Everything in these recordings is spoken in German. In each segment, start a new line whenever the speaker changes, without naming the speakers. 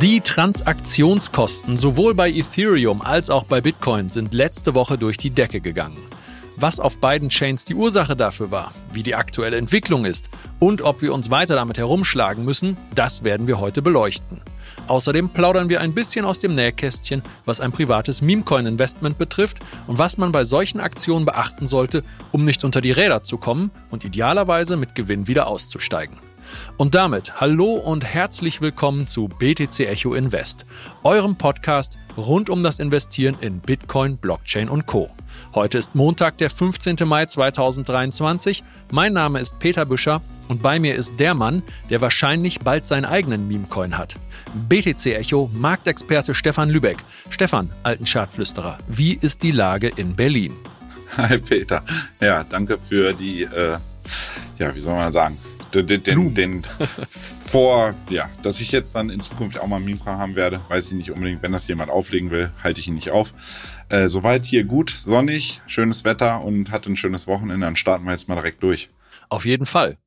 Die Transaktionskosten sowohl bei Ethereum als auch bei Bitcoin sind letzte Woche durch die Decke gegangen. Was auf beiden Chains die Ursache dafür war, wie die aktuelle Entwicklung ist und ob wir uns weiter damit herumschlagen müssen, das werden wir heute beleuchten. Außerdem plaudern wir ein bisschen aus dem Nähkästchen, was ein privates Memecoin-Investment betrifft und was man bei solchen Aktionen beachten sollte, um nicht unter die Räder zu kommen und idealerweise mit Gewinn wieder auszusteigen. Und damit hallo und herzlich willkommen zu BTC Echo Invest, eurem Podcast rund um das Investieren in Bitcoin, Blockchain und Co. Heute ist Montag, der 15. Mai 2023. Mein Name ist Peter Büscher und bei mir ist der Mann, der wahrscheinlich bald seinen eigenen Memecoin hat. BTC Echo Marktexperte Stefan Lübeck. Stefan, alten Schadflüsterer, wie ist die Lage in Berlin?
Hi Peter. Ja, danke für die, äh, ja, wie soll man sagen, den, den, den vor, ja, dass ich jetzt dann in Zukunft auch mal Meme haben werde, weiß ich nicht unbedingt. Wenn das jemand auflegen will, halte ich ihn nicht auf. Äh, soweit hier gut, sonnig, schönes Wetter und hatte ein schönes Wochenende. Dann starten wir jetzt mal direkt durch.
Auf jeden Fall.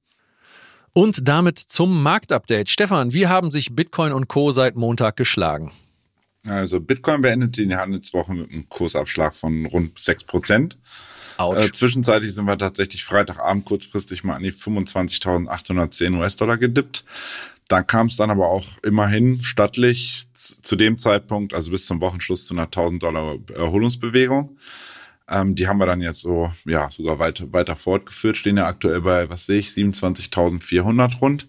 Und damit zum Marktupdate. Stefan, wie haben sich Bitcoin und Co. seit Montag geschlagen?
Also Bitcoin beendet die Handelswoche mit einem Kursabschlag von rund 6 Prozent. Äh, zwischenzeitlich sind wir tatsächlich Freitagabend kurzfristig mal an die 25.810 US-Dollar gedippt. Dann kam es dann aber auch immerhin stattlich zu dem Zeitpunkt, also bis zum Wochenschluss zu einer 1000 Dollar Erholungsbewegung. Ähm, die haben wir dann jetzt so, ja, sogar weiter, weiter fortgeführt, stehen ja aktuell bei, was sehe ich, 27.400 rund.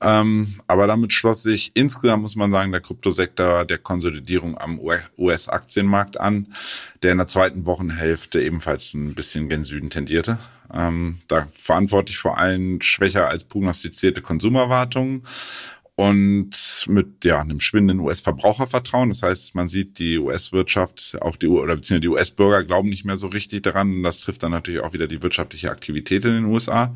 Ähm, aber damit schloss sich insgesamt, muss man sagen, der Kryptosektor der Konsolidierung am US-Aktienmarkt an, der in der zweiten Wochenhälfte ebenfalls ein bisschen gen Süden tendierte. Ähm, da verantwortlich vor allem schwächer als prognostizierte Konsumerwartungen und mit ja einem schwindenden US-Verbrauchervertrauen. Das heißt, man sieht die US-Wirtschaft, auch die oder beziehungsweise die US-Bürger glauben nicht mehr so richtig daran. Und das trifft dann natürlich auch wieder die wirtschaftliche Aktivität in den USA.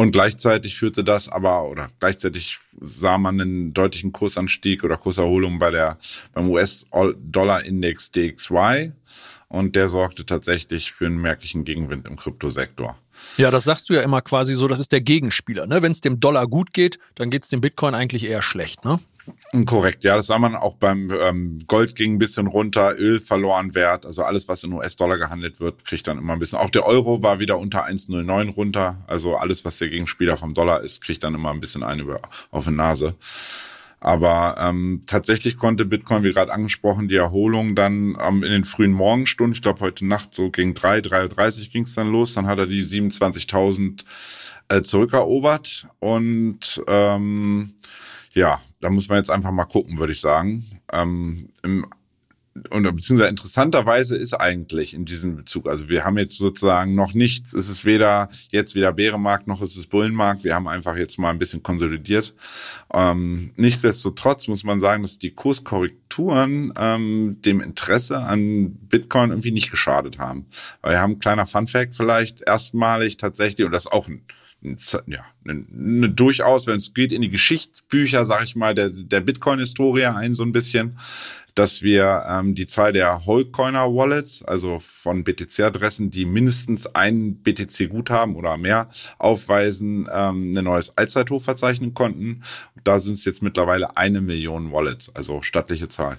Und gleichzeitig führte das aber, oder gleichzeitig sah man einen deutlichen Kursanstieg oder Kurserholung bei der, beim US-Dollar-Index DXY. Und der sorgte tatsächlich für einen merklichen Gegenwind im Kryptosektor.
Ja, das sagst du ja immer quasi so, das ist der Gegenspieler. Ne? Wenn es dem Dollar gut geht, dann geht es dem Bitcoin eigentlich eher schlecht. Ne?
Korrekt, ja, das sah man auch beim ähm, Gold ging ein bisschen runter, Öl verloren Wert, also alles, was in US-Dollar gehandelt wird, kriegt dann immer ein bisschen. Auch der Euro war wieder unter 1,09 runter, also alles, was der Gegenspieler vom Dollar ist, kriegt dann immer ein bisschen eine über, auf die Nase. Aber ähm, tatsächlich konnte Bitcoin, wie gerade angesprochen, die Erholung dann ähm, in den frühen Morgenstunden, ich glaube heute Nacht so gegen 3, 3.30 Uhr ging es dann los, dann hat er die 27.000 äh, zurückerobert und ähm, ja, da muss man jetzt einfach mal gucken, würde ich sagen. Ähm, im, und beziehungsweise interessanterweise ist eigentlich in diesem Bezug, also wir haben jetzt sozusagen noch nichts, es ist weder jetzt wieder Bärenmarkt noch ist es Bullenmarkt, wir haben einfach jetzt mal ein bisschen konsolidiert. Ähm, nichtsdestotrotz muss man sagen, dass die Kurskorrekturen ähm, dem Interesse an Bitcoin irgendwie nicht geschadet haben. Weil wir haben ein kleiner Funfact vielleicht erstmalig tatsächlich, und das auch ein ja, eine, eine durchaus, wenn es geht, in die Geschichtsbücher, sag ich mal, der, der Bitcoin-Historie ein so ein bisschen, dass wir ähm, die Zahl der Wholecoiner Wallets, also von BTC-Adressen, die mindestens ein BTC-Guthaben oder mehr aufweisen, ähm, ein neues Allzeithoch verzeichnen konnten. Da sind es jetzt mittlerweile eine Million Wallets, also stattliche Zahl.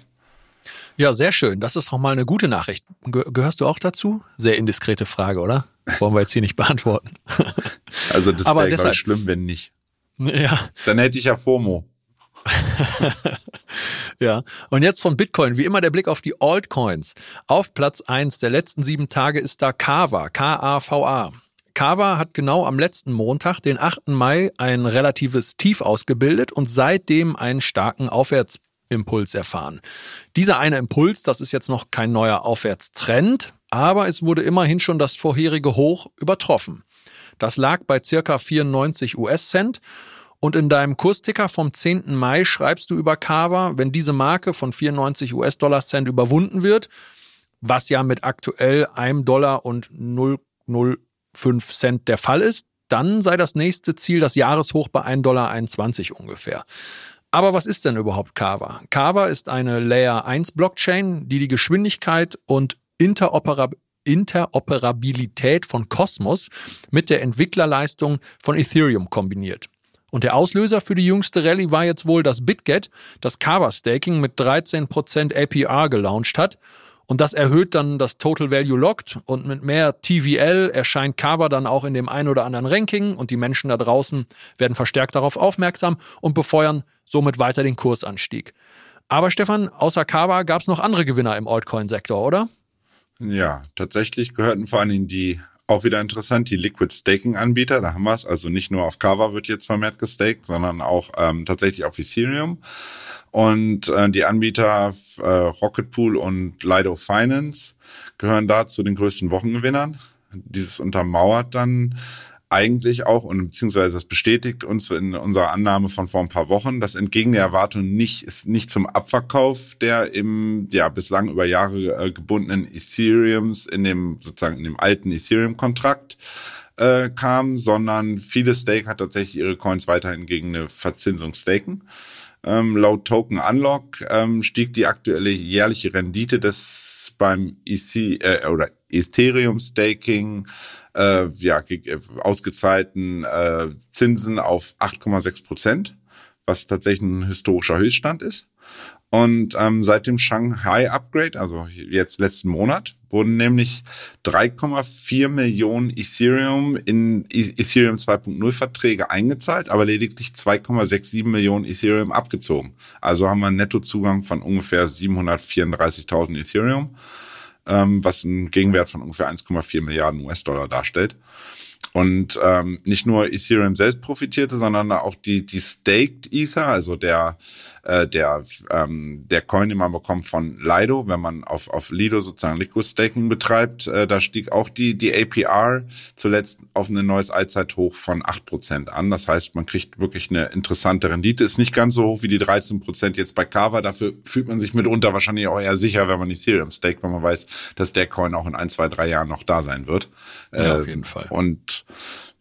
Ja, sehr schön. Das ist doch mal eine gute Nachricht. Gehörst du auch dazu? Sehr indiskrete Frage, oder? Wollen wir jetzt hier nicht beantworten.
Also das wäre, ich, schlimm, wenn nicht.
Ja.
Dann hätte ich ja FOMO.
ja, und jetzt von Bitcoin, wie immer der Blick auf die Altcoins. Auf Platz 1 der letzten sieben Tage ist da Kava, K-A-V-A. Kava hat genau am letzten Montag, den 8. Mai, ein relatives Tief ausgebildet und seitdem einen starken Aufwärtsimpuls erfahren. Dieser eine Impuls, das ist jetzt noch kein neuer Aufwärtstrend, aber es wurde immerhin schon das vorherige Hoch übertroffen. Das lag bei circa 94 US-Cent. Und in deinem Kursticker vom 10. Mai schreibst du über Kava, wenn diese Marke von 94 US-Dollar-Cent überwunden wird, was ja mit aktuell 1 Dollar und 005 Cent der Fall ist, dann sei das nächste Ziel das Jahreshoch bei 1,21 Dollar ungefähr. Aber was ist denn überhaupt Kava? Kava ist eine Layer 1 Blockchain, die die Geschwindigkeit und Interoperabilität Interoperabilität von Cosmos mit der Entwicklerleistung von Ethereum kombiniert. Und der Auslöser für die jüngste Rallye war jetzt wohl, dass BitGet das Kava Staking mit 13% APR gelauncht hat. Und das erhöht dann das Total Value Locked und mit mehr TVL erscheint Kava dann auch in dem ein oder anderen Ranking und die Menschen da draußen werden verstärkt darauf aufmerksam und befeuern somit weiter den Kursanstieg. Aber Stefan, außer Kava gab es noch andere Gewinner im Altcoin-Sektor, oder?
Ja, tatsächlich gehörten vor allen Dingen die auch wieder interessant, die Liquid Staking Anbieter, da haben wir es. Also nicht nur auf Kava wird jetzt vermehrt gestaked, sondern auch ähm, tatsächlich auf Ethereum. Und äh, die Anbieter äh, Rocket Pool und Lido Finance gehören da zu den größten Wochengewinnern. Dieses untermauert dann eigentlich auch und beziehungsweise das bestätigt uns in unserer Annahme von vor ein paar Wochen, dass entgegen der Erwartung nicht ist nicht zum Abverkauf der im ja bislang über Jahre äh, gebundenen Ethereums in dem sozusagen in dem alten Ethereum Kontrakt äh, kam, sondern viele Stake hat tatsächlich ihre Coins weiterhin gegen eine Verzinsung staken. Ähm, laut Token Unlock ähm, stieg die aktuelle jährliche Rendite des beim EC äh, oder Ethereum Staking äh, ja, äh, ausgezahlten äh, Zinsen auf 8,6 Prozent, was tatsächlich ein historischer Höchststand ist. Und ähm, seit dem Shanghai Upgrade, also jetzt letzten Monat, wurden nämlich 3,4 Millionen Ethereum in e-, Ethereum 2.0 Verträge eingezahlt, aber lediglich 2,67 Millionen Ethereum abgezogen. Also haben wir einen Nettozugang von ungefähr 734.000 Ethereum ähm, was einen Gegenwert von ungefähr 1,4 Milliarden US-Dollar darstellt. Und ähm, nicht nur Ethereum selbst profitierte, sondern auch die, die Staked Ether, also der, äh, der, ähm, der Coin, den man bekommt von Lido, wenn man auf, auf Lido sozusagen Liquid Staking betreibt, äh, da stieg auch die, die APR zuletzt auf ein neues Allzeithoch von 8% an. Das heißt, man kriegt wirklich eine interessante Rendite. Ist nicht ganz so hoch wie die 13% jetzt bei Kava. Dafür fühlt man sich mitunter wahrscheinlich auch eher sicher, wenn man Ethereum staked, weil man weiß, dass der Coin auch in ein, zwei, drei Jahren noch da sein wird.
Ja, auf jeden Fall.
Und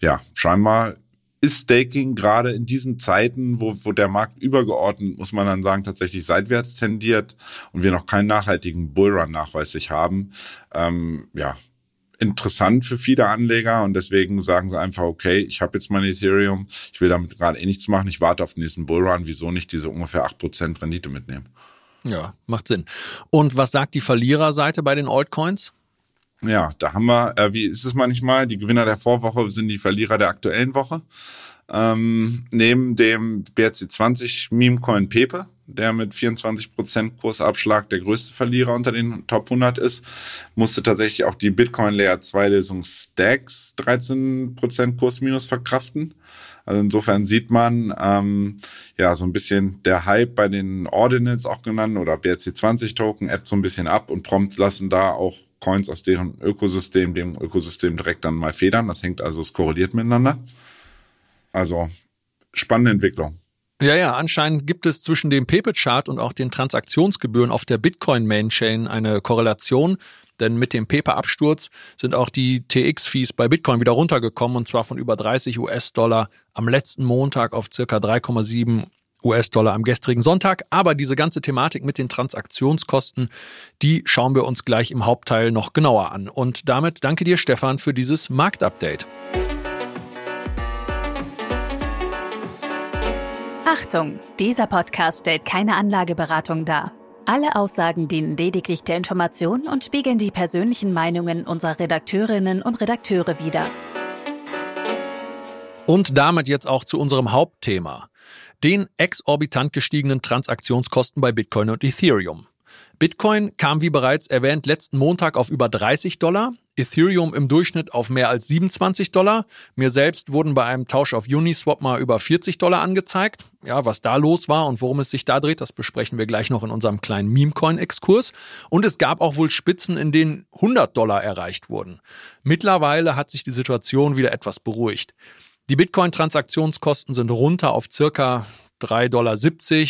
ja, scheinbar ist Staking gerade in diesen Zeiten, wo, wo der Markt übergeordnet, muss man dann sagen, tatsächlich seitwärts tendiert und wir noch keinen nachhaltigen Bullrun nachweislich haben, ähm, ja, interessant für viele Anleger und deswegen sagen sie einfach, okay, ich habe jetzt mein Ethereum, ich will damit gerade eh nichts machen, ich warte auf den nächsten Bullrun, wieso nicht diese ungefähr 8% Rendite mitnehmen?
Ja, macht Sinn. Und was sagt die Verliererseite bei den Altcoins?
Ja, da haben wir, äh, wie ist es manchmal, die Gewinner der Vorwoche sind die Verlierer der aktuellen Woche. Ähm, neben dem BRC20 Memecoin Pepe, der mit 24% Kursabschlag der größte Verlierer unter den Top 100 ist, musste tatsächlich auch die Bitcoin Layer 2 Lösung Stacks 13% Kursminus verkraften. Also insofern sieht man ähm, ja so ein bisschen der Hype bei den Ordinals auch genannt oder BRC20 Token App so ein bisschen ab und prompt lassen da auch Coins aus deren Ökosystem, dem Ökosystem direkt dann mal federn. Das hängt also, es korreliert miteinander. Also spannende Entwicklung.
Ja, ja, anscheinend gibt es zwischen dem Pepe-Chart und auch den Transaktionsgebühren auf der Bitcoin-Main-Chain eine Korrelation. Denn mit dem Pepe-Absturz sind auch die TX-Fees bei Bitcoin wieder runtergekommen und zwar von über 30 US-Dollar am letzten Montag auf circa 3,7 US-Dollar am gestrigen Sonntag. Aber diese ganze Thematik mit den Transaktionskosten, die schauen wir uns gleich im Hauptteil noch genauer an. Und damit danke dir, Stefan, für dieses Marktupdate.
Achtung, dieser Podcast stellt keine Anlageberatung dar. Alle Aussagen dienen lediglich der Information und spiegeln die persönlichen Meinungen unserer Redakteurinnen und Redakteure wider.
Und damit jetzt auch zu unserem Hauptthema den exorbitant gestiegenen Transaktionskosten bei Bitcoin und Ethereum. Bitcoin kam wie bereits erwähnt letzten Montag auf über 30 Dollar, Ethereum im Durchschnitt auf mehr als 27 Dollar. Mir selbst wurden bei einem Tausch auf Uniswap mal über 40 Dollar angezeigt. Ja, was da los war und worum es sich da dreht, das besprechen wir gleich noch in unserem kleinen Memecoin-Exkurs. Und es gab auch wohl Spitzen, in denen 100 Dollar erreicht wurden. Mittlerweile hat sich die Situation wieder etwas beruhigt. Die Bitcoin-Transaktionskosten sind runter auf circa 3,70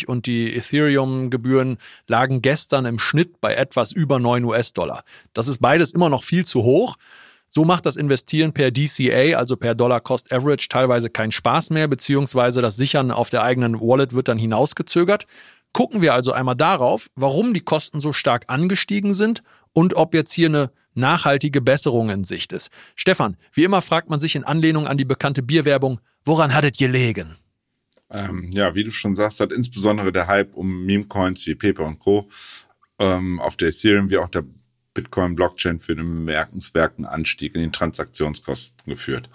Dollar und die Ethereum-Gebühren lagen gestern im Schnitt bei etwas über 9 US-Dollar. Das ist beides immer noch viel zu hoch. So macht das Investieren per DCA, also per Dollar Cost Average, teilweise keinen Spaß mehr, beziehungsweise das Sichern auf der eigenen Wallet wird dann hinausgezögert. Gucken wir also einmal darauf, warum die Kosten so stark angestiegen sind und ob jetzt hier eine nachhaltige Besserung in Sicht ist. Stefan, wie immer fragt man sich in Anlehnung an die bekannte Bierwerbung, woran hattet gelegen?
Ähm, ja, wie du schon sagst, hat insbesondere der Hype um Meme-Coins wie Pepe und Co. Ähm, auf der Ethereum wie auch der Bitcoin-Blockchain für einen bemerkenswerten Anstieg in den Transaktionskosten geführt.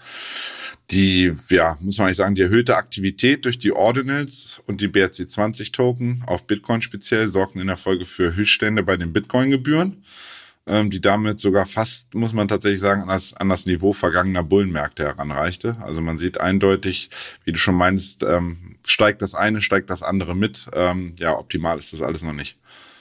Die, ja, muss man eigentlich sagen, die erhöhte Aktivität durch die Ordinals und die BRC20-Token auf Bitcoin speziell sorgten in der Folge für Höchststände bei den Bitcoin-Gebühren, ähm, die damit sogar fast, muss man tatsächlich sagen, an das, an das Niveau vergangener Bullenmärkte heranreichte. Also man sieht eindeutig, wie du schon meinst, ähm, steigt das eine, steigt das andere mit. Ähm, ja, optimal ist das alles noch nicht.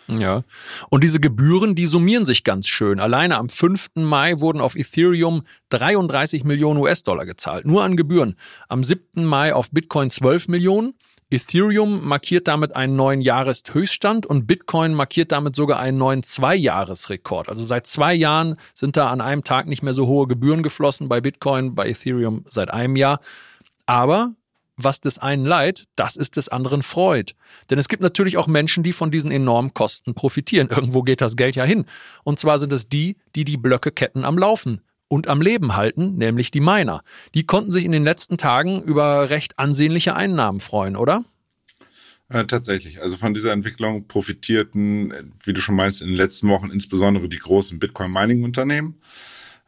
Ja. Und diese Gebühren, die summieren sich ganz schön. Alleine am 5. Mai wurden auf Ethereum 33 Millionen US-Dollar gezahlt. Nur an Gebühren. Am 7. Mai auf Bitcoin 12 Millionen. Ethereum markiert damit einen neuen Jahreshöchststand und Bitcoin markiert damit sogar einen neuen Zweijahresrekord. Also seit zwei Jahren sind da an einem Tag nicht mehr so hohe Gebühren geflossen bei Bitcoin, bei Ethereum seit einem Jahr. Aber was des einen leid, das ist des anderen Freud. Denn es gibt natürlich auch Menschen, die von diesen enormen Kosten profitieren. Irgendwo geht das Geld ja hin. Und zwar sind es die, die die Blöckeketten am Laufen und am Leben halten, nämlich die Miner. Die konnten sich in den letzten Tagen über recht ansehnliche Einnahmen freuen, oder?
Äh, tatsächlich. Also von dieser Entwicklung profitierten, wie du schon meinst, in den letzten Wochen insbesondere die großen Bitcoin-Mining-Unternehmen.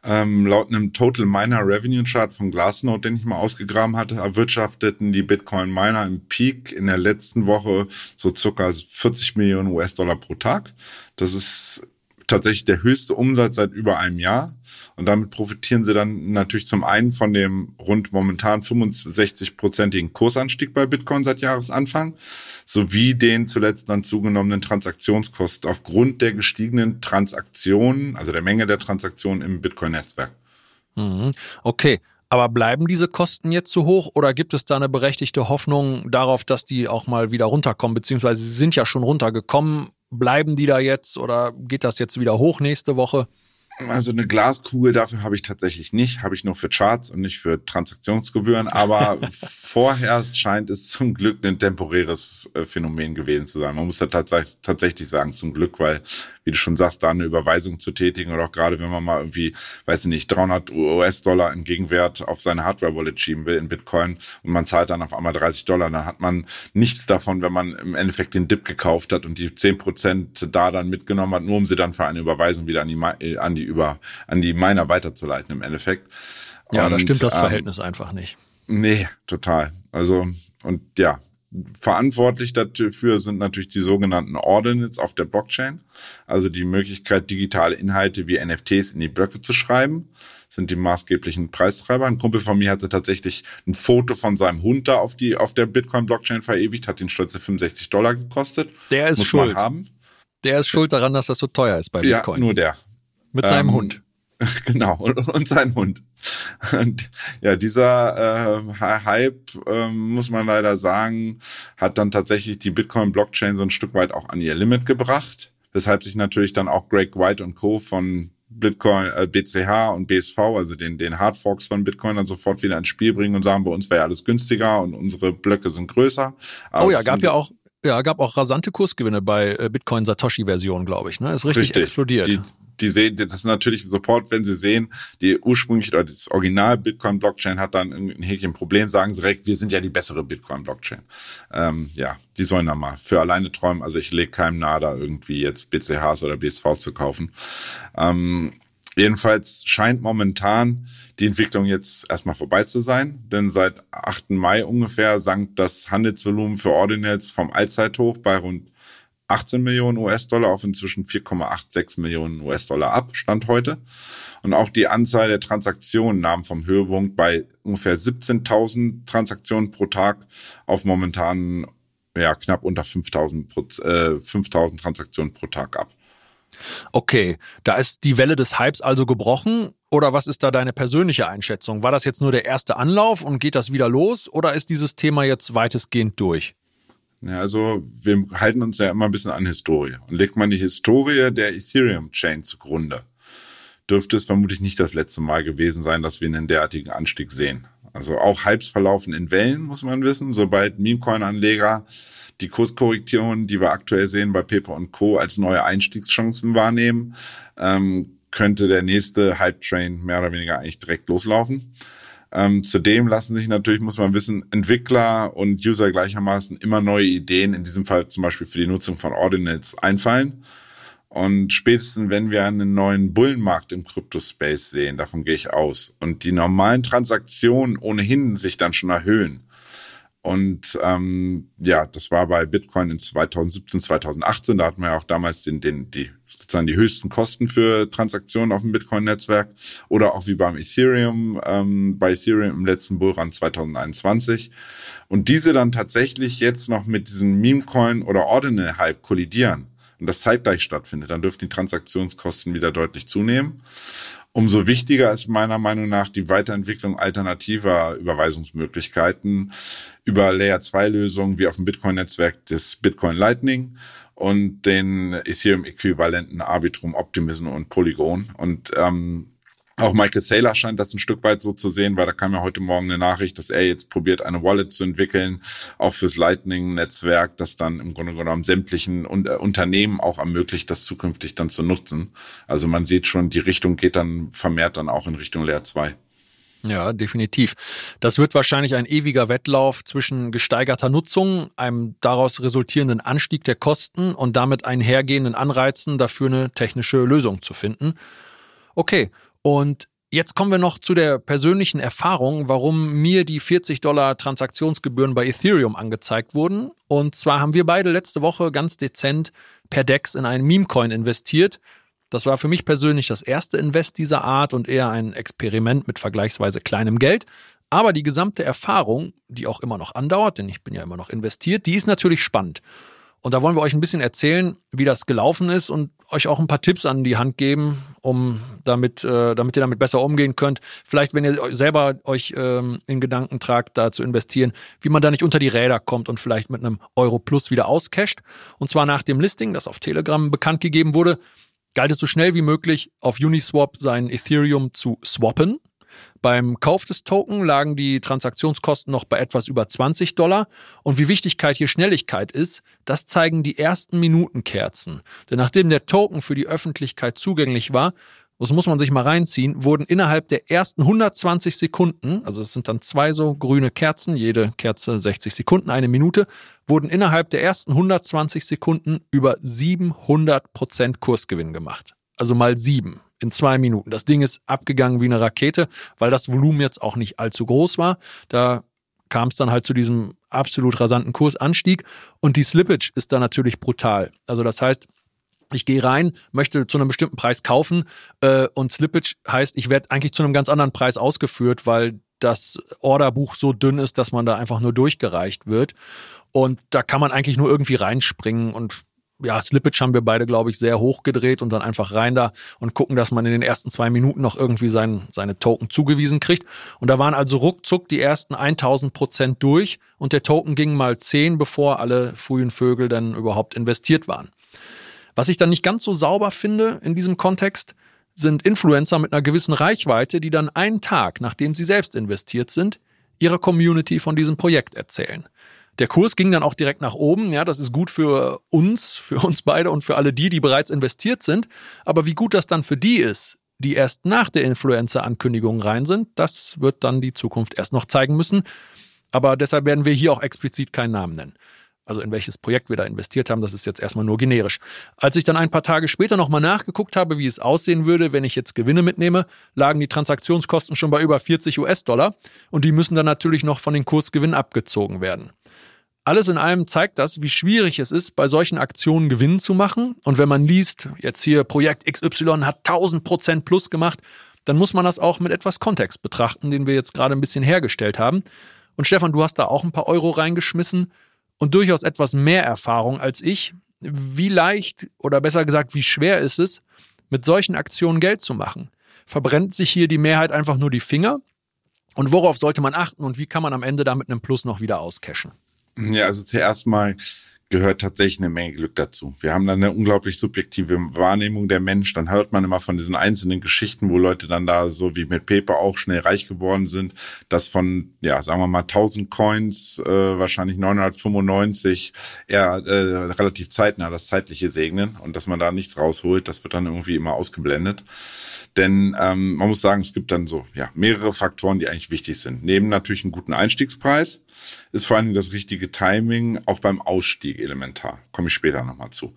Ähm, laut einem Total Miner Revenue Chart von Glassnode, den ich mal ausgegraben hatte, erwirtschafteten die Bitcoin Miner im Peak in der letzten Woche so circa 40 Millionen US-Dollar pro Tag. Das ist tatsächlich der höchste Umsatz seit über einem Jahr. Und damit profitieren sie dann natürlich zum einen von dem rund momentan 65-prozentigen Kursanstieg bei Bitcoin seit Jahresanfang, sowie den zuletzt dann zugenommenen Transaktionskosten aufgrund der gestiegenen Transaktionen, also der Menge der Transaktionen im Bitcoin-Netzwerk.
Mhm. Okay. Aber bleiben diese Kosten jetzt zu hoch oder gibt es da eine berechtigte Hoffnung darauf, dass die auch mal wieder runterkommen? Beziehungsweise sie sind ja schon runtergekommen. Bleiben die da jetzt oder geht das jetzt wieder hoch nächste Woche?
Also eine Glaskugel dafür habe ich tatsächlich nicht, habe ich nur für Charts und nicht für Transaktionsgebühren. Aber vorher scheint es zum Glück ein temporäres äh, Phänomen gewesen zu sein. Man muss ja tatsächlich sagen, zum Glück, weil, wie du schon sagst, da eine Überweisung zu tätigen oder auch gerade wenn man mal irgendwie, weiß ich nicht, 300 US-Dollar im Gegenwert auf seine Hardware-Wallet schieben will in Bitcoin und man zahlt dann auf einmal 30 Dollar, dann hat man nichts davon, wenn man im Endeffekt den Dip gekauft hat und die 10 Prozent da dann mitgenommen hat, nur um sie dann für eine Überweisung wieder an die, äh, an die über an die Miner weiterzuleiten im Endeffekt.
Ja, und, da stimmt das ähm, Verhältnis einfach nicht.
Nee, total. Also, und ja, verantwortlich dafür sind natürlich die sogenannten Ordinals auf der Blockchain. Also die Möglichkeit, digitale Inhalte wie NFTs in die Blöcke zu schreiben sind die maßgeblichen Preistreiber. Ein Kumpel von mir hatte tatsächlich ein Foto von seinem Hund da auf die auf der Bitcoin Blockchain verewigt, hat ihn stolze 65 Dollar gekostet.
Der ist
Muss
schuld.
haben.
Der ist schuld daran, dass das so teuer ist bei Bitcoin.
Ja, nur der.
Mit seinem ähm, Hund.
Genau, und, und sein Hund. Und ja, dieser äh, Hype, äh, muss man leider sagen, hat dann tatsächlich die Bitcoin-Blockchain so ein Stück weit auch an ihr Limit gebracht. Weshalb sich natürlich dann auch Greg White und Co. von Bitcoin, äh, BCH und BSV, also den, den Hardforks von Bitcoin, dann sofort wieder ins Spiel bringen und sagen, bei uns wäre ja alles günstiger und unsere Blöcke sind größer.
Aber oh ja, gab ja auch ja, gab auch rasante Kursgewinne bei äh, Bitcoin Satoshi Version, glaube ich, ne? Ist richtig, richtig. explodiert.
Die, die sehen, das ist natürlich sofort, wenn sie sehen, die ursprünglich oder das Original Bitcoin Blockchain hat dann ein Häkchen Problem, sagen sie direkt, wir sind ja die bessere Bitcoin Blockchain. Ähm, ja, die sollen da mal für alleine träumen. Also ich lege keinem nahe, da irgendwie jetzt BCHs oder BSVs zu kaufen. Ähm, jedenfalls scheint momentan die Entwicklung jetzt erstmal vorbei zu sein, denn seit 8. Mai ungefähr sank das Handelsvolumen für Ordinals vom Allzeithoch bei rund 18 Millionen US-Dollar auf inzwischen 4,86 Millionen US-Dollar ab, Stand heute. Und auch die Anzahl der Transaktionen nahm vom Höhepunkt bei ungefähr 17.000 Transaktionen pro Tag auf momentan ja, knapp unter 5.000 äh, 5000 Transaktionen pro Tag ab.
Okay, da ist die Welle des Hypes also gebrochen. Oder was ist da deine persönliche Einschätzung? War das jetzt nur der erste Anlauf und geht das wieder los? Oder ist dieses Thema jetzt weitestgehend durch?
Ja, also wir halten uns ja immer ein bisschen an Historie. Und legt man die Historie der Ethereum-Chain zugrunde, dürfte es vermutlich nicht das letzte Mal gewesen sein, dass wir einen derartigen Anstieg sehen. Also auch Hypes verlaufen in Wellen, muss man wissen. Sobald Meme-Coin-Anleger die Kurskorrektionen, die wir aktuell sehen bei Paper und Co. als neue Einstiegschancen wahrnehmen, ähm, könnte der nächste Hype-Train mehr oder weniger eigentlich direkt loslaufen. Ähm, zudem lassen sich natürlich, muss man wissen, Entwickler und User gleichermaßen immer neue Ideen, in diesem Fall zum Beispiel für die Nutzung von Ordinals, einfallen. Und spätestens, wenn wir einen neuen Bullenmarkt im Crypto-Space sehen, davon gehe ich aus, und die normalen Transaktionen ohnehin sich dann schon erhöhen. Und ähm, ja, das war bei Bitcoin in 2017, 2018, da hatten wir ja auch damals den, den, die sozusagen die höchsten Kosten für Transaktionen auf dem Bitcoin-Netzwerk oder auch wie beim Ethereum, ähm, bei Ethereum im letzten Bullrun 2021. Und diese dann tatsächlich jetzt noch mit diesem Meme-Coin oder Ordinal-Hype kollidieren und das zeitgleich stattfindet, dann dürften die Transaktionskosten wieder deutlich zunehmen. Umso wichtiger ist meiner Meinung nach die Weiterentwicklung alternativer Überweisungsmöglichkeiten über Layer 2 Lösungen wie auf dem Bitcoin-Netzwerk des Bitcoin Lightning und den Ethereum-äquivalenten Arbitrum, Optimism und Polygon. Und ähm, auch Michael Saylor scheint das ein Stück weit so zu sehen, weil da kam ja heute Morgen eine Nachricht, dass er jetzt probiert, eine Wallet zu entwickeln, auch fürs Lightning-Netzwerk, das dann im Grunde genommen sämtlichen äh, Unternehmen auch ermöglicht, das zukünftig dann zu nutzen. Also man sieht schon, die Richtung geht dann vermehrt dann auch in Richtung Layer 2.
Ja, definitiv. Das wird wahrscheinlich ein ewiger Wettlauf zwischen gesteigerter Nutzung, einem daraus resultierenden Anstieg der Kosten und damit einhergehenden Anreizen, dafür eine technische Lösung zu finden. Okay, und jetzt kommen wir noch zu der persönlichen Erfahrung, warum mir die 40 Dollar Transaktionsgebühren bei Ethereum angezeigt wurden. Und zwar haben wir beide letzte Woche ganz dezent per Dex in einen Meme-Coin investiert. Das war für mich persönlich das erste Invest dieser Art und eher ein Experiment mit vergleichsweise kleinem Geld. Aber die gesamte Erfahrung, die auch immer noch andauert, denn ich bin ja immer noch investiert, die ist natürlich spannend. Und da wollen wir euch ein bisschen erzählen, wie das gelaufen ist und euch auch ein paar Tipps an die Hand geben, um damit, äh, damit ihr damit besser umgehen könnt. Vielleicht, wenn ihr selber euch ähm, in Gedanken tragt, da zu investieren, wie man da nicht unter die Räder kommt und vielleicht mit einem Euro Plus wieder auscasht. Und zwar nach dem Listing, das auf Telegram bekannt gegeben wurde, galt es so schnell wie möglich auf Uniswap sein Ethereum zu swappen. Beim Kauf des Token lagen die Transaktionskosten noch bei etwas über 20 Dollar. Und wie Wichtigkeit hier Schnelligkeit ist, das zeigen die ersten Minutenkerzen. Denn nachdem der Token für die Öffentlichkeit zugänglich war, das muss man sich mal reinziehen, wurden innerhalb der ersten 120 Sekunden, also es sind dann zwei so grüne Kerzen, jede Kerze 60 Sekunden, eine Minute, wurden innerhalb der ersten 120 Sekunden über 700 Prozent Kursgewinn gemacht. Also mal sieben in zwei Minuten. Das Ding ist abgegangen wie eine Rakete, weil das Volumen jetzt auch nicht allzu groß war. Da kam es dann halt zu diesem absolut rasanten Kursanstieg und die Slippage ist da natürlich brutal. Also das heißt, ich gehe rein, möchte zu einem bestimmten Preis kaufen äh, und Slippage heißt, ich werde eigentlich zu einem ganz anderen Preis ausgeführt, weil das Orderbuch so dünn ist, dass man da einfach nur durchgereicht wird. Und da kann man eigentlich nur irgendwie reinspringen und ja, Slippage haben wir beide, glaube ich, sehr hoch gedreht und dann einfach rein da und gucken, dass man in den ersten zwei Minuten noch irgendwie sein, seine Token zugewiesen kriegt. Und da waren also ruckzuck die ersten 1000 Prozent durch und der Token ging mal 10, bevor alle frühen Vögel dann überhaupt investiert waren. Was ich dann nicht ganz so sauber finde in diesem Kontext, sind Influencer mit einer gewissen Reichweite, die dann einen Tag, nachdem sie selbst investiert sind, ihrer Community von diesem Projekt erzählen. Der Kurs ging dann auch direkt nach oben. Ja, das ist gut für uns, für uns beide und für alle die, die bereits investiert sind. Aber wie gut das dann für die ist, die erst nach der Influencer-Ankündigung rein sind, das wird dann die Zukunft erst noch zeigen müssen. Aber deshalb werden wir hier auch explizit keinen Namen nennen. Also in welches Projekt wir da investiert haben, das ist jetzt erstmal nur generisch. Als ich dann ein paar Tage später nochmal nachgeguckt habe, wie es aussehen würde, wenn ich jetzt Gewinne mitnehme, lagen die Transaktionskosten schon bei über 40 US-Dollar und die müssen dann natürlich noch von den Kursgewinnen abgezogen werden. Alles in allem zeigt das, wie schwierig es ist, bei solchen Aktionen Gewinn zu machen. Und wenn man liest, jetzt hier Projekt XY hat 1000 Prozent plus gemacht, dann muss man das auch mit etwas Kontext betrachten, den wir jetzt gerade ein bisschen hergestellt haben. Und Stefan, du hast da auch ein paar Euro reingeschmissen und durchaus etwas mehr Erfahrung als ich. Wie leicht oder besser gesagt, wie schwer ist es, mit solchen Aktionen Geld zu machen? Verbrennt sich hier die Mehrheit einfach nur die Finger? Und worauf sollte man achten und wie kann man am Ende da mit einem Plus noch wieder auscashen?
Ja, also zuerst mal gehört tatsächlich eine Menge Glück dazu. Wir haben dann eine unglaublich subjektive Wahrnehmung der Mensch. Dann hört man immer von diesen einzelnen Geschichten, wo Leute dann da so wie mit Paper auch schnell reich geworden sind, dass von, ja, sagen wir mal 1000 Coins äh, wahrscheinlich 995 eher äh, relativ zeitnah das Zeitliche segnen und dass man da nichts rausholt, das wird dann irgendwie immer ausgeblendet. Denn ähm, man muss sagen, es gibt dann so ja mehrere Faktoren, die eigentlich wichtig sind. Neben natürlich einen guten Einstiegspreis ist vor allem das richtige Timing auch beim Ausstieg elementar. Komme ich später nochmal zu.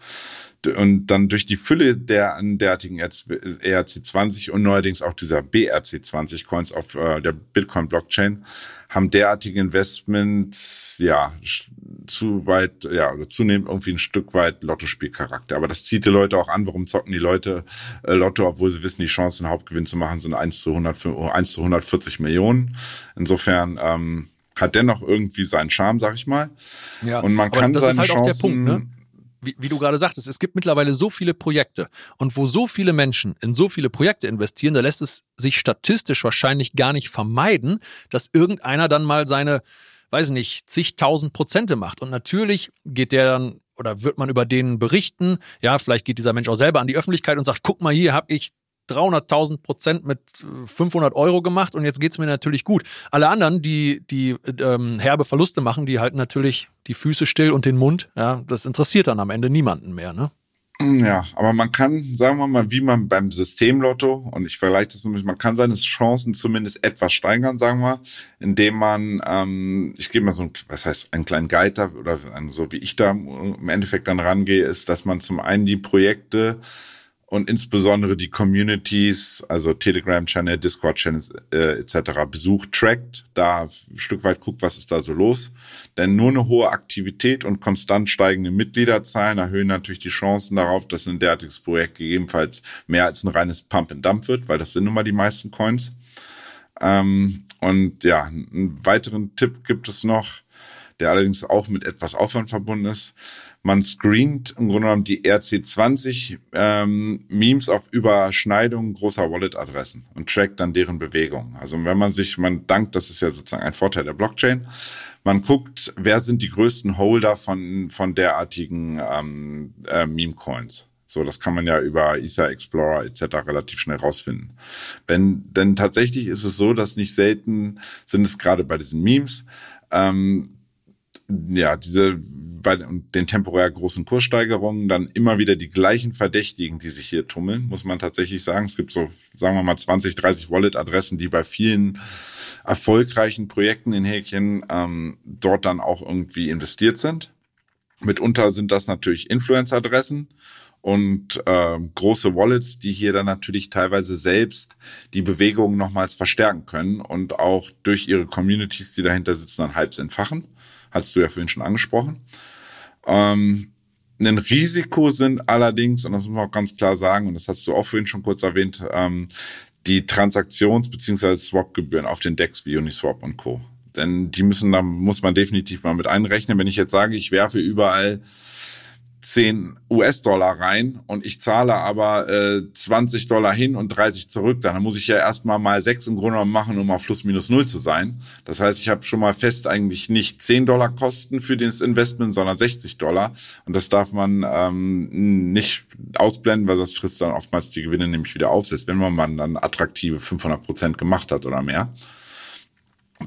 Und dann durch die Fülle der derartigen ERC20 und neuerdings auch dieser BRC20 Coins auf äh, der Bitcoin Blockchain haben derartige Investments ja zu weit, ja, oder zunehmend irgendwie ein Stück weit Lottospielcharakter. Aber das zieht die Leute auch an. Warum zocken die Leute äh, Lotto, obwohl sie wissen, die Chancen, Hauptgewinn zu machen, sind 1 zu, 100, 1 zu 140 Millionen. Insofern ähm, hat dennoch irgendwie seinen Charme, sag ich mal.
Ja, und man kann das seine ist halt Chancen, auch der Punkt, ne? Wie, wie, du gerade sagtest, es gibt mittlerweile so viele Projekte und wo so viele Menschen in so viele Projekte investieren, da lässt es sich statistisch wahrscheinlich gar nicht vermeiden, dass irgendeiner dann mal seine, weiß ich nicht, zigtausend Prozente macht. Und natürlich geht der dann oder wird man über den berichten. Ja, vielleicht geht dieser Mensch auch selber an die Öffentlichkeit und sagt, guck mal hier, habe ich 300.000 Prozent mit 500 äh, Euro gemacht und jetzt geht es mir natürlich gut. Alle anderen, die, die ähm, herbe Verluste machen, die halten natürlich die Füße still und den Mund. Ja, das interessiert dann am Ende niemanden mehr, ne?
Ja, aber man kann, sagen wir mal, wie man beim Systemlotto, und ich vergleiche das nämlich, man kann seine Chancen zumindest etwas steigern, sagen wir, indem man, ähm, ich gebe mal so, ein, was heißt, einen kleinen Guide da, oder so wie ich da im Endeffekt dann rangehe, ist, dass man zum einen die Projekte und insbesondere die Communities, also Telegram-Channel, Discord-Channels äh, etc. besucht, trackt, da ein Stück weit guckt, was ist da so los. Denn nur eine hohe Aktivität und konstant steigende Mitgliederzahlen erhöhen natürlich die Chancen darauf, dass ein derartiges Projekt gegebenenfalls mehr als ein reines Pump-and-Dump wird, weil das sind nun mal die meisten Coins. Ähm, und ja, einen weiteren Tipp gibt es noch, der allerdings auch mit etwas Aufwand verbunden ist man screent im Grunde genommen die RC20 ähm, Memes auf Überschneidungen großer Wallet-Adressen und trackt dann deren Bewegungen. Also wenn man sich, man dankt, das ist ja sozusagen ein Vorteil der Blockchain, man guckt, wer sind die größten Holder von, von derartigen ähm, äh, Meme-Coins. So, das kann man ja über Ether Explorer etc. relativ schnell rausfinden. Wenn, denn tatsächlich ist es so, dass nicht selten sind es gerade bei diesen Memes, ähm, ja, diese bei den temporär großen Kurssteigerungen dann immer wieder die gleichen Verdächtigen, die sich hier tummeln, muss man tatsächlich sagen. Es gibt so, sagen wir mal, 20, 30 Wallet-Adressen, die bei vielen erfolgreichen Projekten in Häkchen ähm, dort dann auch irgendwie investiert sind. Mitunter sind das natürlich Influencer-Adressen und äh, große Wallets, die hier dann natürlich teilweise selbst die Bewegungen nochmals verstärken können und auch durch ihre Communities, die dahinter sitzen, dann halb entfachen. Hast du ja vorhin schon angesprochen. Ähm, ein Risiko sind allerdings, und das muss man auch ganz klar sagen, und das hast du auch vorhin schon kurz erwähnt, ähm, die Transaktions- bzw. Swap-Gebühren auf den Decks wie Uniswap und Co. Denn die müssen, da muss man definitiv mal mit einrechnen. Wenn ich jetzt sage, ich werfe überall 10 US-Dollar rein und ich zahle aber äh, 20 Dollar hin und 30 zurück, dann muss ich ja erstmal mal 6 im Grunde genommen machen, um auf plus minus null zu sein. Das heißt, ich habe schon mal fest eigentlich nicht 10 Dollar Kosten für das Investment, sondern 60 Dollar. Und das darf man ähm, nicht ausblenden, weil das frisst dann oftmals die Gewinne nämlich wieder auf, selbst wenn man dann attraktive 500 Prozent gemacht hat oder mehr.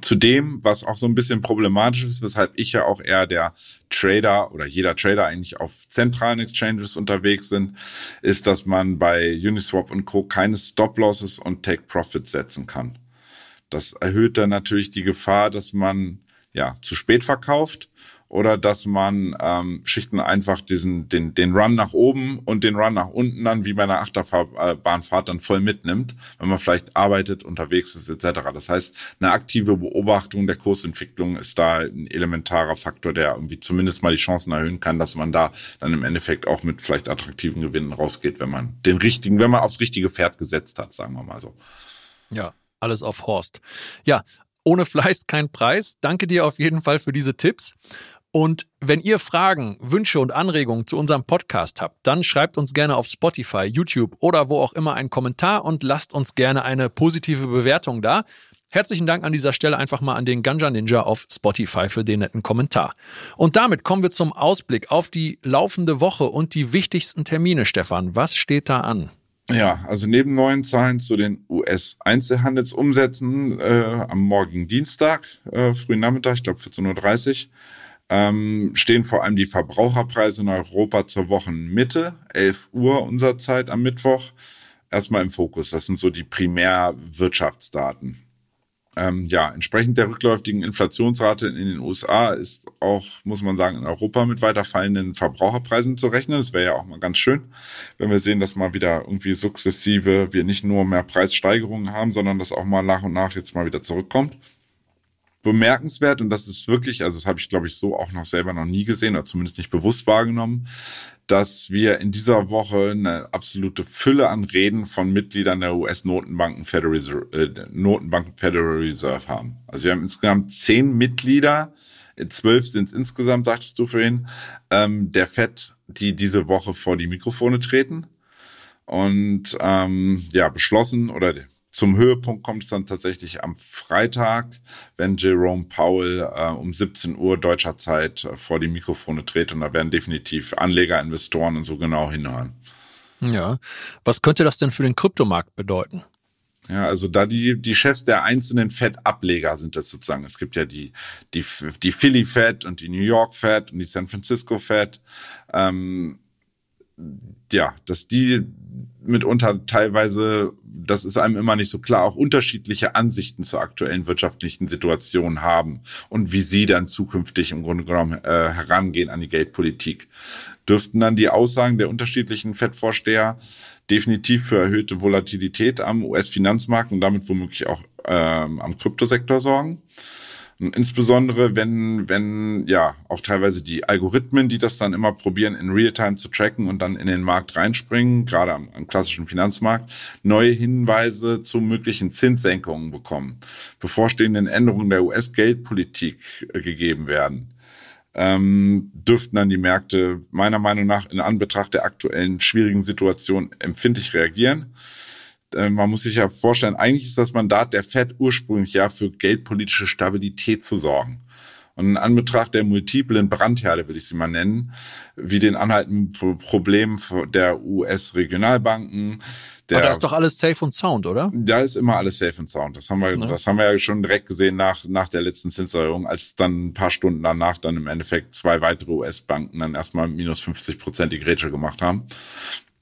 Zudem, was auch so ein bisschen problematisch ist, weshalb ich ja auch eher der Trader oder jeder Trader eigentlich auf zentralen Exchanges unterwegs sind, ist, dass man bei Uniswap und Co. keine Stop-Losses und Take-Profits setzen kann. Das erhöht dann natürlich die Gefahr, dass man ja zu spät verkauft oder dass man ähm, Schichten einfach diesen den den Run nach oben und den Run nach unten dann wie bei einer Achterbahnfahrt dann voll mitnimmt, wenn man vielleicht arbeitet, unterwegs ist etc. Das heißt, eine aktive Beobachtung der Kursentwicklung ist da ein elementarer Faktor, der irgendwie zumindest mal die Chancen erhöhen kann, dass man da dann im Endeffekt auch mit vielleicht attraktiven Gewinnen rausgeht, wenn man den richtigen, wenn man aufs richtige Pferd gesetzt hat, sagen wir mal so.
Ja, alles auf Horst. Ja, ohne Fleiß kein Preis. Danke dir auf jeden Fall für diese Tipps. Und wenn ihr Fragen, Wünsche und Anregungen zu unserem Podcast habt, dann schreibt uns gerne auf Spotify, YouTube oder wo auch immer einen Kommentar und lasst uns gerne eine positive Bewertung da. Herzlichen Dank an dieser Stelle einfach mal an den Ganja Ninja auf Spotify für den netten Kommentar. Und damit kommen wir zum Ausblick auf die laufende Woche und die wichtigsten Termine, Stefan. Was steht da an?
Ja, also neben neuen Zahlen zu den US-Einzelhandelsumsätzen äh, am morgigen Dienstag, äh, frühen Nachmittag, ich glaube 14.30 Uhr, ähm, stehen vor allem die Verbraucherpreise in Europa zur Wochenmitte, 11 Uhr unserer Zeit am Mittwoch, erstmal im Fokus. Das sind so die Primärwirtschaftsdaten. Ähm, ja, entsprechend der rückläufigen Inflationsrate in den USA ist auch, muss man sagen, in Europa mit weiter fallenden Verbraucherpreisen zu rechnen. Das wäre ja auch mal ganz schön, wenn wir sehen, dass mal wieder irgendwie sukzessive wir nicht nur mehr Preissteigerungen haben, sondern dass auch mal nach und nach jetzt mal wieder zurückkommt bemerkenswert und das ist wirklich, also das habe ich glaube ich so auch noch selber noch nie gesehen oder zumindest nicht bewusst wahrgenommen, dass wir in dieser Woche eine absolute Fülle an Reden von Mitgliedern der US-Notenbanken Federal Reserve, äh, Notenbanken Federal Reserve haben. Also wir haben insgesamt zehn Mitglieder, zwölf sind es insgesamt, sagtest du vorhin, ähm, der Fed, die diese Woche vor die Mikrofone treten und ähm, ja beschlossen oder zum Höhepunkt kommt es dann tatsächlich am Freitag, wenn Jerome Powell äh, um 17 Uhr deutscher Zeit äh, vor die Mikrofone tritt und da werden definitiv Anleger, Investoren und so genau hinhören.
Ja, was könnte das denn für den Kryptomarkt bedeuten?
Ja, also da die, die Chefs der einzelnen Fed-Ableger sind das sozusagen. Es gibt ja die, die, die Philly Fed und die New York Fed und die San Francisco Fed. Ähm, ja, dass die mitunter teilweise, das ist einem immer nicht so klar, auch unterschiedliche Ansichten zur aktuellen wirtschaftlichen Situation haben und wie sie dann zukünftig im Grunde genommen äh, herangehen an die Geldpolitik. Dürften dann die Aussagen der unterschiedlichen FED-Vorsteher definitiv für erhöhte Volatilität am US-Finanzmarkt und damit womöglich auch ähm, am Kryptosektor sorgen. Und insbesondere, wenn, wenn ja auch teilweise die Algorithmen, die das dann immer probieren, in Realtime zu tracken und dann in den Markt reinspringen, gerade am, am klassischen Finanzmarkt, neue Hinweise zu möglichen Zinssenkungen bekommen, bevorstehenden Änderungen der US-Geldpolitik äh, gegeben werden ähm, dürften dann die Märkte meiner Meinung nach in Anbetracht der aktuellen schwierigen Situation empfindlich reagieren. Äh, man muss sich ja vorstellen, eigentlich ist das Mandat der Fed ursprünglich ja für geldpolitische Stabilität zu sorgen. Und in Anbetracht der multiplen Brandherde, will ich sie mal nennen, wie den anhaltenden Problemen der US-Regionalbanken.
Aber da ist doch alles safe und sound, oder?
Da ist immer alles safe und sound. Das haben wir, ja. das haben wir ja schon direkt gesehen nach, nach der letzten Zinserhöhung, als dann ein paar Stunden danach dann im Endeffekt zwei weitere US-Banken dann erstmal minus 50 Prozent die Grätsche gemacht haben.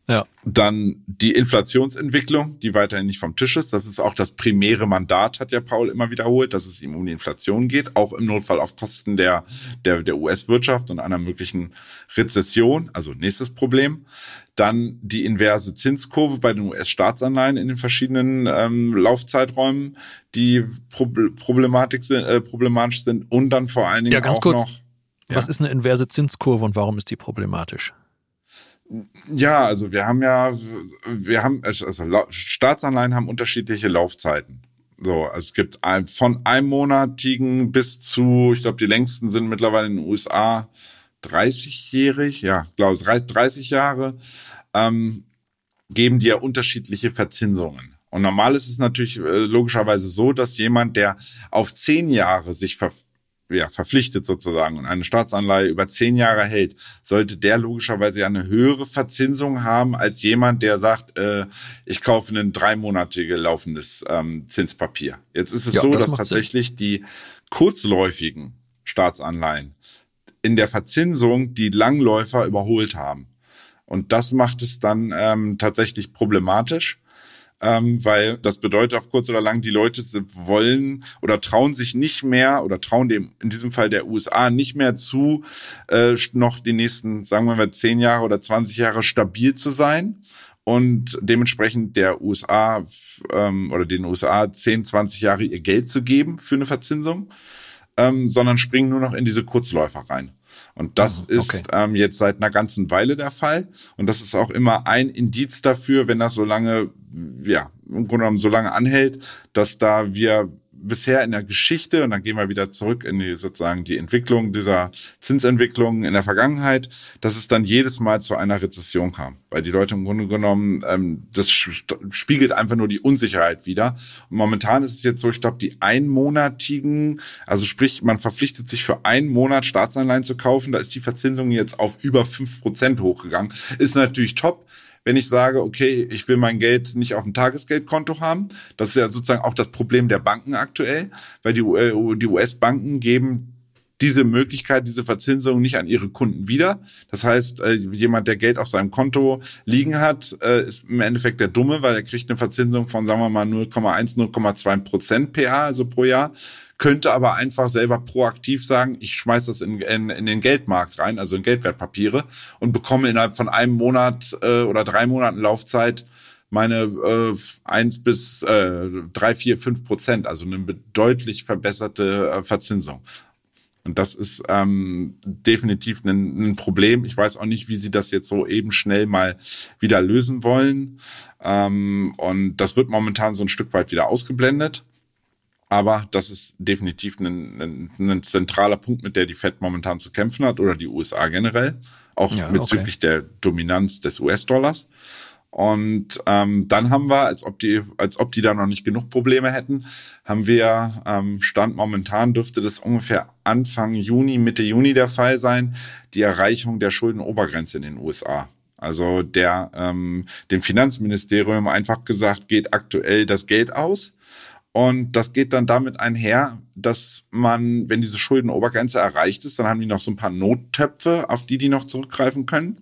Ja. Dann die Inflationsentwicklung, die weiterhin nicht vom Tisch ist. Das ist auch das primäre Mandat, hat ja Paul immer wiederholt, dass es ihm um die Inflation geht, auch im Notfall auf Kosten der, der, der US-Wirtschaft und einer möglichen Rezession, also nächstes Problem. Dann die inverse Zinskurve bei den US-Staatsanleihen in den verschiedenen ähm, Laufzeiträumen, die Problematik sind, äh, problematisch sind und dann vor allen Dingen
ja, ganz
auch
kurz.
noch.
Ja. Was ist eine inverse Zinskurve und warum ist die problematisch?
Ja, also wir haben ja, wir haben, also Staatsanleihen haben unterschiedliche Laufzeiten. So, also es gibt ein, von einmonatigen bis zu, ich glaube, die längsten sind mittlerweile in den USA 30-jährig, ja, glaube ich, 30 Jahre, ähm, geben die ja unterschiedliche Verzinsungen. Und normal ist es natürlich äh, logischerweise so, dass jemand, der auf zehn Jahre sich ver ja, verpflichtet sozusagen und eine Staatsanleihe über zehn Jahre hält, sollte der logischerweise ja eine höhere Verzinsung haben als jemand, der sagt, äh, ich kaufe ein dreimonatiges laufendes ähm, Zinspapier. Jetzt ist es ja, so, das dass tatsächlich Sinn. die kurzläufigen Staatsanleihen in der Verzinsung die Langläufer überholt haben. Und das macht es dann ähm, tatsächlich problematisch ähm, weil das bedeutet auf kurz oder lang, die Leute wollen oder trauen sich nicht mehr oder trauen dem in diesem Fall der USA nicht mehr zu, äh, noch die nächsten, sagen wir mal, zehn Jahre oder 20 Jahre stabil zu sein und dementsprechend der USA ähm, oder den USA 10, 20 Jahre ihr Geld zu geben für eine Verzinsung, ähm, sondern springen nur noch in diese Kurzläufer rein. Und das mhm, okay. ist ähm, jetzt seit einer ganzen Weile der Fall. Und das ist auch immer ein Indiz dafür, wenn das so lange, ja, im Grunde genommen so lange anhält, dass da wir bisher in der Geschichte, und dann gehen wir wieder zurück in die sozusagen die Entwicklung dieser Zinsentwicklung in der Vergangenheit, dass es dann jedes Mal zu einer Rezession kam. Weil die Leute im Grunde genommen, ähm, das spiegelt einfach nur die Unsicherheit wieder. Und momentan ist es jetzt so, ich glaube, die einmonatigen, also sprich, man verpflichtet sich für einen Monat Staatsanleihen zu kaufen, da ist die Verzinsung jetzt auf über fünf Prozent hochgegangen. Ist natürlich top wenn ich sage, okay, ich will mein Geld nicht auf dem Tagesgeldkonto haben. Das ist ja sozusagen auch das Problem der Banken aktuell, weil die, äh, die US-Banken geben diese Möglichkeit, diese Verzinsung nicht an ihre Kunden wieder. Das heißt, äh, jemand, der Geld auf seinem Konto liegen hat, äh, ist im Endeffekt der Dumme, weil er kriegt eine Verzinsung von, sagen wir mal, 0,1, 0,2 Prozent PA, also pro Jahr könnte aber einfach selber proaktiv sagen, ich schmeiß das in, in, in den Geldmarkt rein, also in Geldwertpapiere und bekomme innerhalb von einem Monat äh, oder drei Monaten Laufzeit meine äh, eins bis äh, drei, vier, fünf Prozent, also eine deutlich verbesserte äh, Verzinsung. Und das ist ähm, definitiv ein, ein Problem. Ich weiß auch nicht, wie sie das jetzt so eben schnell mal wieder lösen wollen. Ähm, und das wird momentan so ein Stück weit wieder ausgeblendet. Aber das ist definitiv ein, ein, ein, zentraler Punkt, mit der die Fed momentan zu kämpfen hat oder die USA generell, auch ja, bezüglich okay. der Dominanz des US-Dollars. Und ähm, dann haben wir, als ob die, als ob die da noch nicht genug Probleme hätten, haben wir ähm, Stand momentan dürfte das ungefähr Anfang Juni, Mitte Juni der Fall sein, die Erreichung der Schuldenobergrenze in den USA. Also der ähm, dem Finanzministerium einfach gesagt, geht aktuell das Geld aus und das geht dann damit einher, dass man, wenn diese Schuldenobergrenze erreicht ist, dann haben die noch so ein paar Nottöpfe, auf die die noch zurückgreifen können.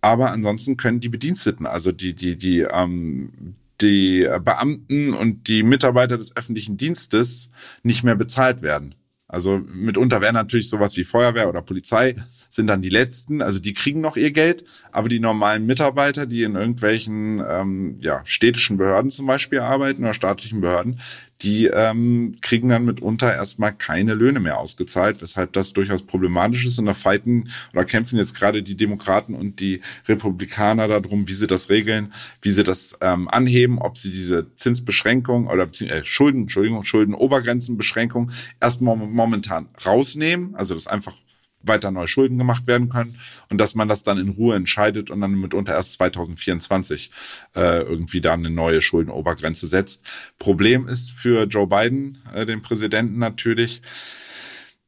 Aber ansonsten können die Bediensteten, also die, die, die, ähm, die Beamten und die Mitarbeiter des öffentlichen Dienstes nicht mehr bezahlt werden. Also mitunter wäre natürlich sowas wie Feuerwehr oder Polizei sind dann die letzten, also die kriegen noch ihr Geld, aber die normalen Mitarbeiter, die in irgendwelchen ähm, ja, städtischen Behörden zum Beispiel arbeiten oder staatlichen Behörden, die ähm, kriegen dann mitunter erstmal keine Löhne mehr ausgezahlt, weshalb das durchaus problematisch ist. Und da fighten oder kämpfen jetzt gerade die Demokraten und die Republikaner darum, wie sie das regeln, wie sie das ähm, anheben, ob sie diese Zinsbeschränkung oder äh, Schulden, Entschuldigung, Schuldenobergrenzenbeschränkung erstmal momentan rausnehmen, also das einfach weiter neue Schulden gemacht werden können und dass man das dann in Ruhe entscheidet und dann mitunter erst 2024 äh, irgendwie da eine neue Schuldenobergrenze setzt. Problem ist für Joe Biden, äh, den Präsidenten natürlich,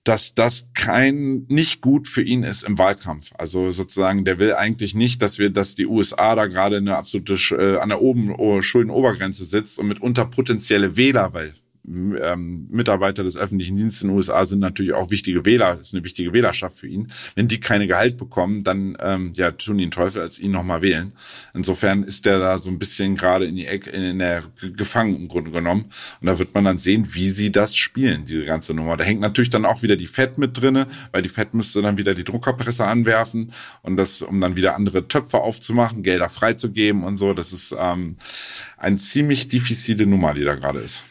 dass das kein nicht gut für ihn ist im Wahlkampf. Also sozusagen, der will eigentlich nicht, dass wir, dass die USA da gerade eine absolute äh, an der oben oh, Schuldenobergrenze sitzt und mitunter potenzielle Wähler, weil ähm, Mitarbeiter des öffentlichen Dienstes in den USA sind natürlich auch wichtige Wähler, ist eine wichtige Wählerschaft für ihn. Wenn die keine Gehalt bekommen, dann ähm, ja, tun die einen Teufel, als ihn nochmal wählen. Insofern ist der da so ein bisschen gerade in die Ecke, in der gefangen im Grunde genommen. Und da wird man dann sehen, wie sie das spielen, diese ganze Nummer. Da hängt natürlich dann auch wieder die Fed mit drinne, weil die Fed müsste dann wieder die Druckerpresse anwerfen und das, um dann wieder andere Töpfe aufzumachen, Gelder freizugeben und so. Das ist ähm, eine ziemlich diffizile Nummer, die da gerade ist.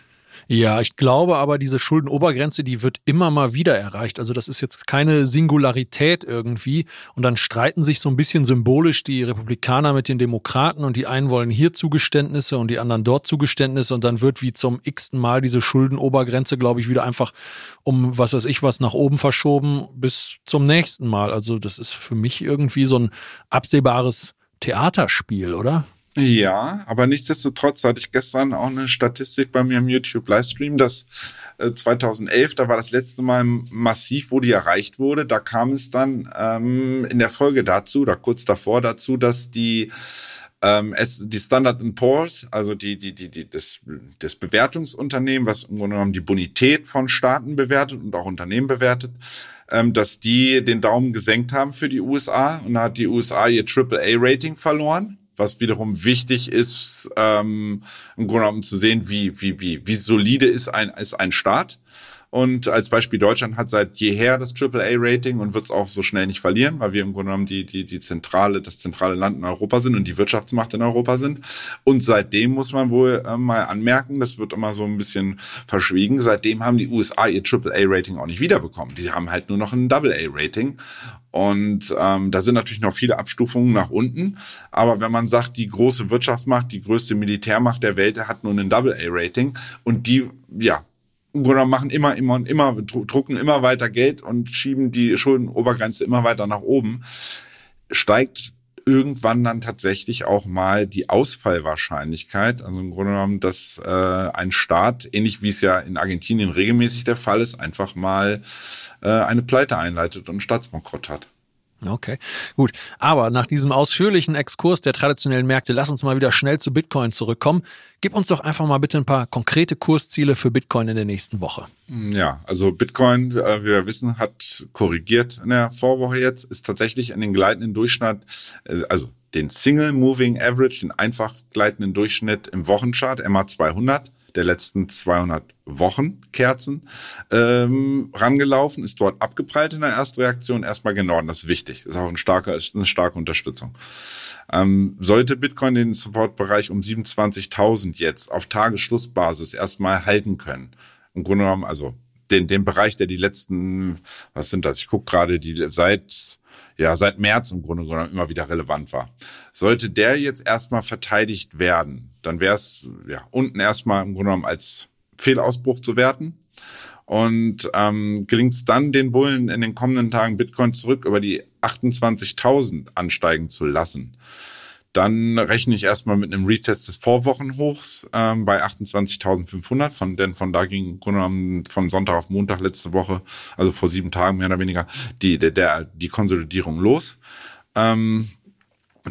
Ja, ich glaube aber, diese Schuldenobergrenze, die wird immer mal wieder erreicht. Also das ist jetzt keine Singularität irgendwie. Und dann streiten sich so ein bisschen symbolisch die Republikaner mit den Demokraten und die einen wollen hier Zugeständnisse und die anderen dort Zugeständnisse. Und dann wird wie zum x-ten Mal diese Schuldenobergrenze, glaube ich, wieder einfach um was weiß ich was nach oben verschoben bis zum nächsten Mal. Also das ist für mich irgendwie so ein absehbares Theaterspiel, oder?
Ja, aber nichtsdestotrotz hatte ich gestern auch eine Statistik bei mir im YouTube-Livestream, dass äh, 2011, da war das letzte Mal massiv, wo die erreicht wurde. Da kam es dann ähm, in der Folge dazu, oder kurz davor dazu, dass die ähm, es, die Standard Poor's, also die, die, die, die, das, das Bewertungsunternehmen, was im Grunde genommen die Bonität von Staaten bewertet und auch Unternehmen bewertet, ähm, dass die den Daumen gesenkt haben für die USA und da hat die USA ihr AAA-Rating verloren was wiederum wichtig ist, ähm, im Grunde genommen zu sehen, wie, wie, wie, wie solide ist ein, ist ein Staat. Und als Beispiel Deutschland hat seit jeher das AAA-Rating und wird es auch so schnell nicht verlieren, weil wir im Grunde genommen die, die, die zentrale, das zentrale Land in Europa sind und die Wirtschaftsmacht in Europa sind. Und seitdem muss man wohl äh, mal anmerken, das wird immer so ein bisschen verschwiegen, seitdem haben die USA ihr AAA-Rating auch nicht wiederbekommen. Die haben halt nur noch ein AA-Rating. Und ähm, da sind natürlich noch viele Abstufungen nach unten. Aber wenn man sagt, die große Wirtschaftsmacht, die größte Militärmacht der Welt hat nur ein AA-Rating und die, ja, oder machen immer, immer und immer, drucken immer weiter Geld und schieben die Schuldenobergrenze immer weiter nach oben, steigt irgendwann dann tatsächlich auch mal die Ausfallwahrscheinlichkeit. Also im Grunde genommen, dass äh, ein Staat, ähnlich wie es ja in Argentinien regelmäßig der Fall ist, einfach mal äh, eine Pleite einleitet und einen Staatsbankrott hat.
Okay, gut. Aber nach diesem ausführlichen Exkurs der traditionellen Märkte, lass uns mal wieder schnell zu Bitcoin zurückkommen. Gib uns doch einfach mal bitte ein paar konkrete Kursziele für Bitcoin in der nächsten Woche.
Ja, also Bitcoin, äh, wie wir wissen, hat korrigiert in der Vorwoche jetzt, ist tatsächlich in den gleitenden Durchschnitt, äh, also den Single Moving Average, den einfach gleitenden Durchschnitt im Wochenchart, MA 200, der letzten 200 Wochen Kerzen ähm, rangelaufen, ist dort abgeprallt in der Erstreaktion, erstmal genau, das ist wichtig, ist auch ein starker, ist eine starke Unterstützung. Ähm, sollte Bitcoin den Supportbereich um 27.000 jetzt auf Tagesschlussbasis erstmal halten können, im Grunde genommen, also den, den Bereich, der die letzten, was sind das? Ich gucke gerade, die seit ja seit März im Grunde genommen immer wieder relevant war. Sollte der jetzt erstmal verteidigt werden, dann wäre es ja unten erstmal im Grunde genommen als Fehlausbruch zu werten. Und ähm, gelingt es dann, den Bullen in den kommenden Tagen Bitcoin zurück über die 28.000 ansteigen zu lassen, dann rechne ich erstmal mit einem Retest des Vorwochenhochs ähm, bei 28.500, von, denn von da ging im Grunde genommen von Sonntag auf Montag letzte Woche, also vor sieben Tagen mehr oder weniger, die, der, der, die Konsolidierung los. Ähm,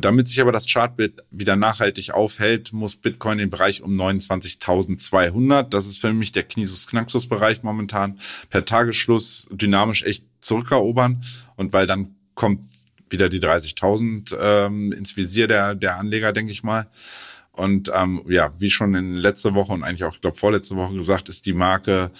damit sich aber das Chartbild wieder nachhaltig aufhält, muss Bitcoin den Bereich um 29.200, das ist für mich der Knisus-Knaxus-Bereich momentan, per Tagesschluss dynamisch echt zurückerobern. Und weil dann kommt wieder die 30.000 ähm, ins Visier der, der Anleger, denke ich mal. Und ähm, ja, wie schon in letzter Woche und eigentlich auch, ich glaube, vorletzte Woche gesagt, ist die Marke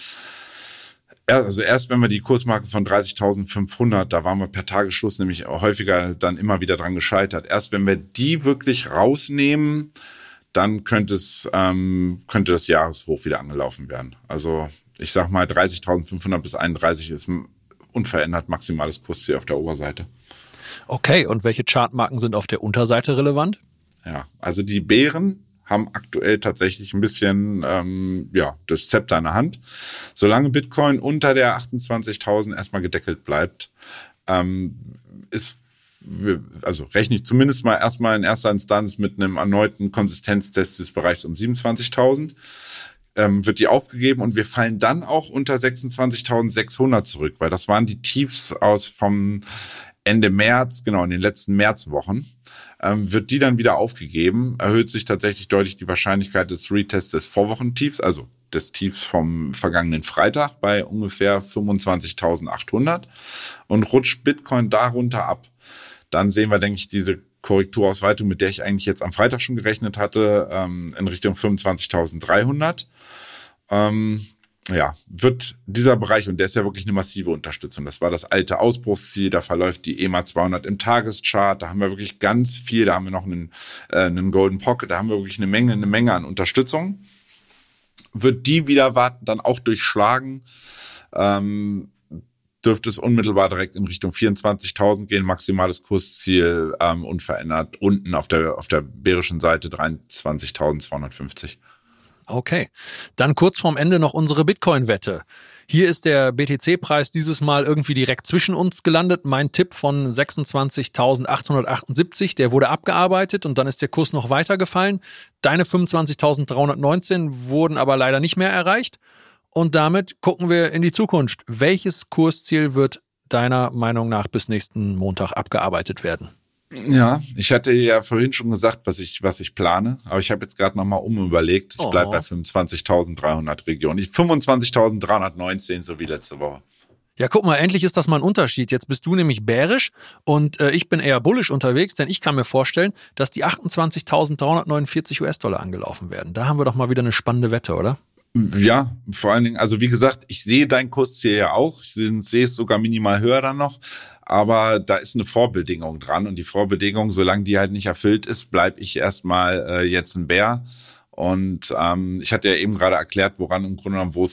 also erst wenn wir die Kursmarke von 30.500, da waren wir per Tagesschluss nämlich häufiger dann immer wieder dran gescheitert. Erst wenn wir die wirklich rausnehmen, dann könnte es ähm, könnte das Jahreshoch wieder angelaufen werden. Also ich sag mal 30.500 bis 31 ist unverändert maximales Kursziel auf der Oberseite.
Okay, und welche Chartmarken sind auf der Unterseite relevant?
Ja, also die Bären haben aktuell tatsächlich ein bisschen ähm, ja das Zepter in der Hand. Solange Bitcoin unter der 28.000 erstmal gedeckelt bleibt, ähm, ist also rechne ich zumindest mal erstmal in erster Instanz mit einem erneuten Konsistenztest des Bereichs um 27.000 ähm, wird die aufgegeben und wir fallen dann auch unter 26.600 zurück, weil das waren die Tiefs aus vom Ende März, genau in den letzten Märzwochen ähm, wird die dann wieder aufgegeben, erhöht sich tatsächlich deutlich die Wahrscheinlichkeit des Retests des Vorwochentiefs, also des Tiefs vom vergangenen Freitag bei ungefähr 25.800 und rutscht Bitcoin darunter ab. Dann sehen wir, denke ich, diese Korrekturausweitung, mit der ich eigentlich jetzt am Freitag schon gerechnet hatte, ähm, in Richtung 25.300. Ähm, ja, wird dieser Bereich, und der ist ja wirklich eine massive Unterstützung, das war das alte Ausbruchsziel, da verläuft die EMA 200 im Tageschart, da haben wir wirklich ganz viel, da haben wir noch einen, äh, einen Golden Pocket, da haben wir wirklich eine Menge, eine Menge an Unterstützung. Wird die wieder warten, dann auch durchschlagen, ähm, dürfte es unmittelbar direkt in Richtung 24.000 gehen, maximales Kursziel ähm, unverändert, unten auf der, auf der bärischen Seite 23.250.
Okay. Dann kurz vorm Ende noch unsere Bitcoin-Wette. Hier ist der BTC-Preis dieses Mal irgendwie direkt zwischen uns gelandet. Mein Tipp von 26.878, der wurde abgearbeitet und dann ist der Kurs noch weiter gefallen. Deine 25.319 wurden aber leider nicht mehr erreicht. Und damit gucken wir in die Zukunft. Welches Kursziel wird deiner Meinung nach bis nächsten Montag abgearbeitet werden?
Ja, ich hatte ja vorhin schon gesagt, was ich, was ich plane, aber ich habe jetzt gerade nochmal umüberlegt. Ich oh. bei 25.300 Regionen. 25.319, so wie letzte Woche.
Ja, guck mal, endlich ist das mal ein Unterschied. Jetzt bist du nämlich bärisch und äh, ich bin eher bullisch unterwegs, denn ich kann mir vorstellen, dass die 28.349 US-Dollar angelaufen werden. Da haben wir doch mal wieder eine spannende Wette, oder?
Ja, vor allen Dingen, also wie gesagt, ich sehe dein Kursziel ja auch. Ich sehe es sogar minimal höher dann noch aber da ist eine Vorbedingung dran und die Vorbedingung, solange die halt nicht erfüllt ist, bleibe ich erstmal äh, jetzt ein Bär. Und ähm, ich hatte ja eben gerade erklärt, woran im Grunde genommen, wo,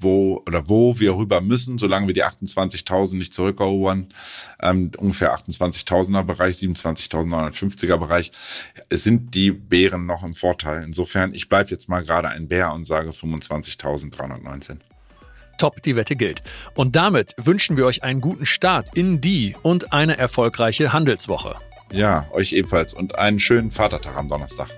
wo oder wo wir rüber müssen, solange wir die 28.000 nicht zurückerobern, ähm, ungefähr 28.000er Bereich, 27.950er Bereich, sind die Bären noch im Vorteil. Insofern, ich bleibe jetzt mal gerade ein Bär und sage 25.319.
Top, die Wette gilt. Und damit wünschen wir euch einen guten Start in die und eine erfolgreiche Handelswoche.
Ja, euch ebenfalls und einen schönen Vatertag am Donnerstag.